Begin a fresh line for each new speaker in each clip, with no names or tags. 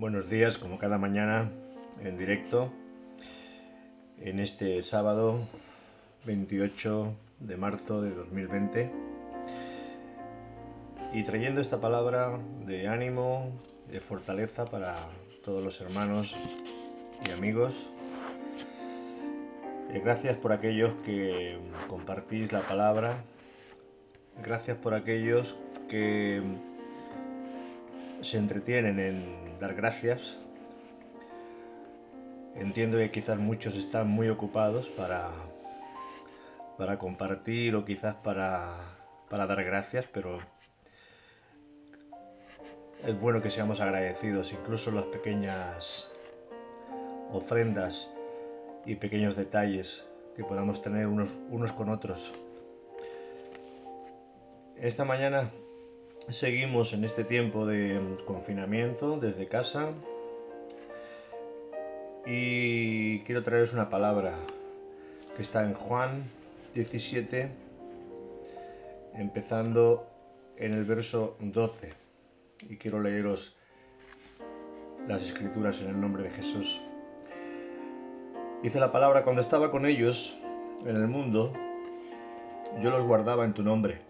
Buenos días, como cada mañana, en directo, en este sábado 28 de marzo de 2020, y trayendo esta palabra de ánimo, de fortaleza para todos los hermanos y amigos. Eh, gracias por aquellos que compartís la palabra, gracias por aquellos que se entretienen en dar gracias. Entiendo que quizás muchos están muy ocupados para, para compartir o quizás para, para dar gracias, pero es bueno que seamos agradecidos, incluso las pequeñas ofrendas y pequeños detalles que podamos tener unos, unos con otros. Esta mañana Seguimos en este tiempo de confinamiento desde casa. Y quiero traeros una palabra que está en Juan 17, empezando en el verso 12 y quiero leeros las escrituras en el nombre de Jesús. Dice la palabra, cuando estaba con ellos en el mundo, yo los guardaba en tu nombre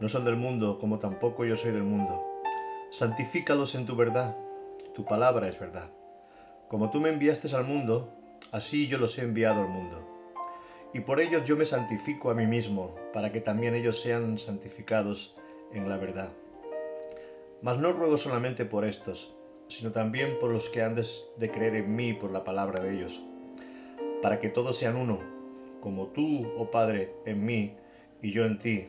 No son del mundo, como tampoco yo soy del mundo. Santifícalos en tu verdad. Tu palabra es verdad. Como tú me enviaste al mundo, así yo los he enviado al mundo. Y por ellos yo me santifico a mí mismo, para que también ellos sean santificados en la verdad. Mas no ruego solamente por estos, sino también por los que han de creer en mí por la palabra de ellos, para que todos sean uno, como tú, oh Padre, en mí y yo en ti,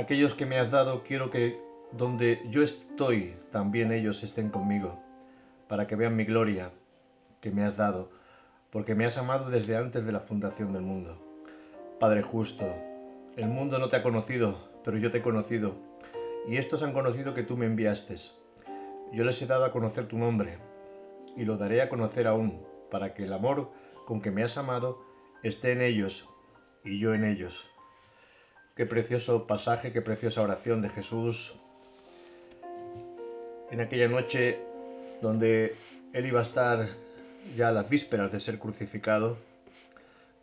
aquellos que me has dado, quiero que donde yo estoy, también ellos estén conmigo, para que vean mi gloria que me has dado, porque me has amado desde antes de la fundación del mundo. Padre justo, el mundo no te ha conocido, pero yo te he conocido, y estos han conocido que tú me enviaste. Yo les he dado a conocer tu nombre, y lo daré a conocer aún, para que el amor con que me has amado esté en ellos y yo en ellos Qué precioso pasaje, qué preciosa oración de Jesús en aquella noche donde él iba a estar ya a las vísperas de ser crucificado,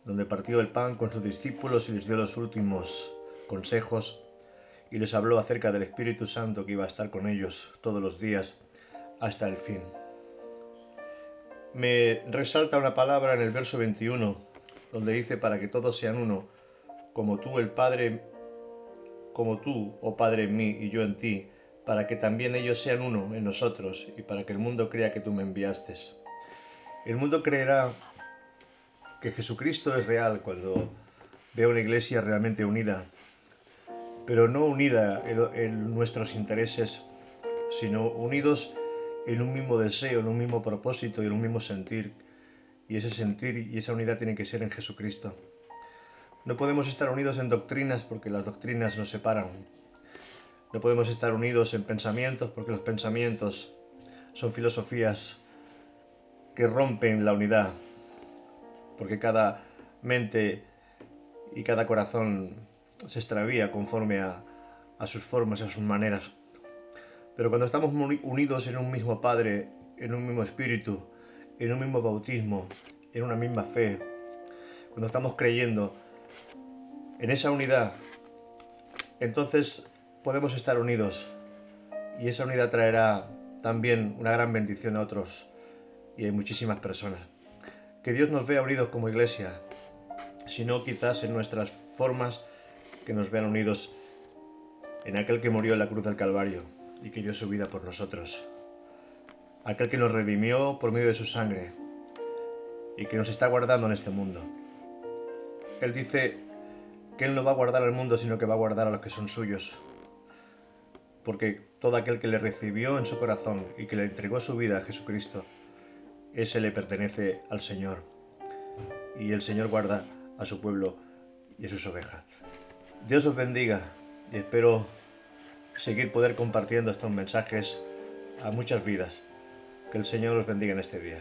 donde partió el pan con sus discípulos y les dio los últimos consejos y les habló acerca del Espíritu Santo que iba a estar con ellos todos los días hasta el fin. Me resalta una palabra en el verso 21, donde dice para que todos sean uno, como tú el Padre, como tú, oh Padre en mí y yo en ti, para que también ellos sean uno en nosotros y para que el mundo crea que tú me enviaste. El mundo creerá que Jesucristo es real cuando vea una iglesia realmente unida, pero no unida en, nuestros intereses, sino unidos en un mismo deseo, en un mismo propósito y en un mismo sentir. Y ese sentir y esa unidad tiene que ser en Jesucristo. No podemos estar unidos en doctrinas porque las doctrinas nos separan. No podemos estar unidos en pensamientos porque los pensamientos son filosofías que rompen la unidad. Porque cada mente y cada corazón se extravía conforme a, sus formas, a sus maneras. Pero cuando estamos unidos en un mismo Padre, en un mismo Espíritu, en un mismo bautismo, en una misma fe, cuando estamos creyendo en esa unidad, entonces podemos estar unidos y esa unidad traerá también una gran bendición a otros y hay muchísimas personas. Que Dios nos vea unidos como iglesia, sino quizás en nuestras formas que nos vean unidos en aquel que murió en la cruz del Calvario y que dio su vida por nosotros. Aquel que nos redimió por medio de su sangre y que nos está guardando en este mundo. Él dice que Él no va a guardar al mundo, sino que va a guardar a los que son suyos. Porque todo aquel que le recibió en su corazón y que le entregó su vida a Jesucristo, ese le pertenece al Señor. Y el Señor guarda a su pueblo y a sus ovejas. Dios os bendiga y espero seguir poder compartiendo estos mensajes a muchas vidas. Que el Señor os bendiga en este día.